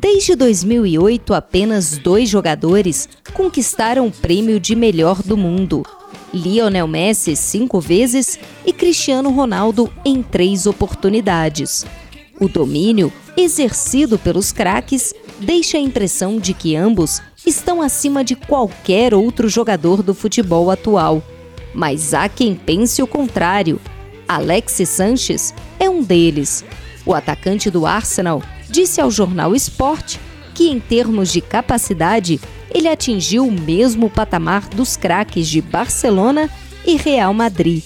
Desde 2008, apenas dois jogadores conquistaram o prêmio de melhor do mundo. Lionel Messi cinco vezes e Cristiano Ronaldo em três oportunidades. O domínio exercido pelos craques deixa a impressão de que ambos estão acima de qualquer outro jogador do futebol atual. Mas há quem pense o contrário. Alexis Sanches é um deles. O atacante do Arsenal disse ao jornal Sport que, em termos de capacidade, ele atingiu o mesmo patamar dos craques de Barcelona e Real Madrid.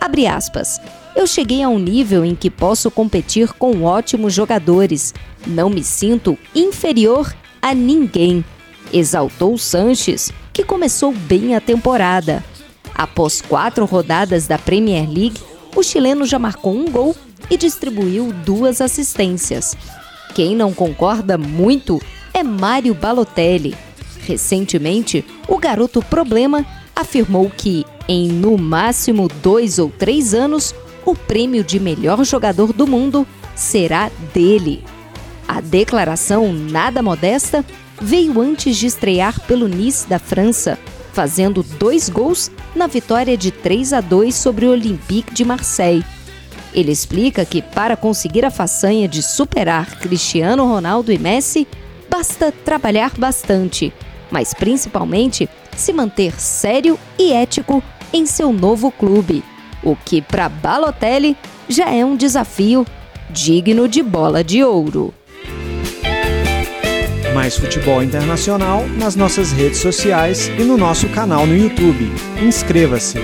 Abre aspas. Eu cheguei a um nível em que posso competir com ótimos jogadores. Não me sinto inferior a ninguém. Exaltou Sanches, que começou bem a temporada. Após quatro rodadas da Premier League, o chileno já marcou um gol e distribuiu duas assistências. Quem não concorda muito é Mário Balotelli. Recentemente, o garoto problema afirmou que, em no máximo dois ou três anos, o prêmio de melhor jogador do mundo será dele. A declaração nada modesta veio antes de estrear pelo Nice da França, fazendo dois gols na vitória de 3 a 2 sobre o Olympique de Marseille. Ele explica que para conseguir a façanha de superar Cristiano Ronaldo e Messi, basta trabalhar bastante, mas principalmente se manter sério e ético em seu novo clube, o que para Balotelli já é um desafio digno de bola de ouro. Mais futebol internacional nas nossas redes sociais e no nosso canal no YouTube. Inscreva-se!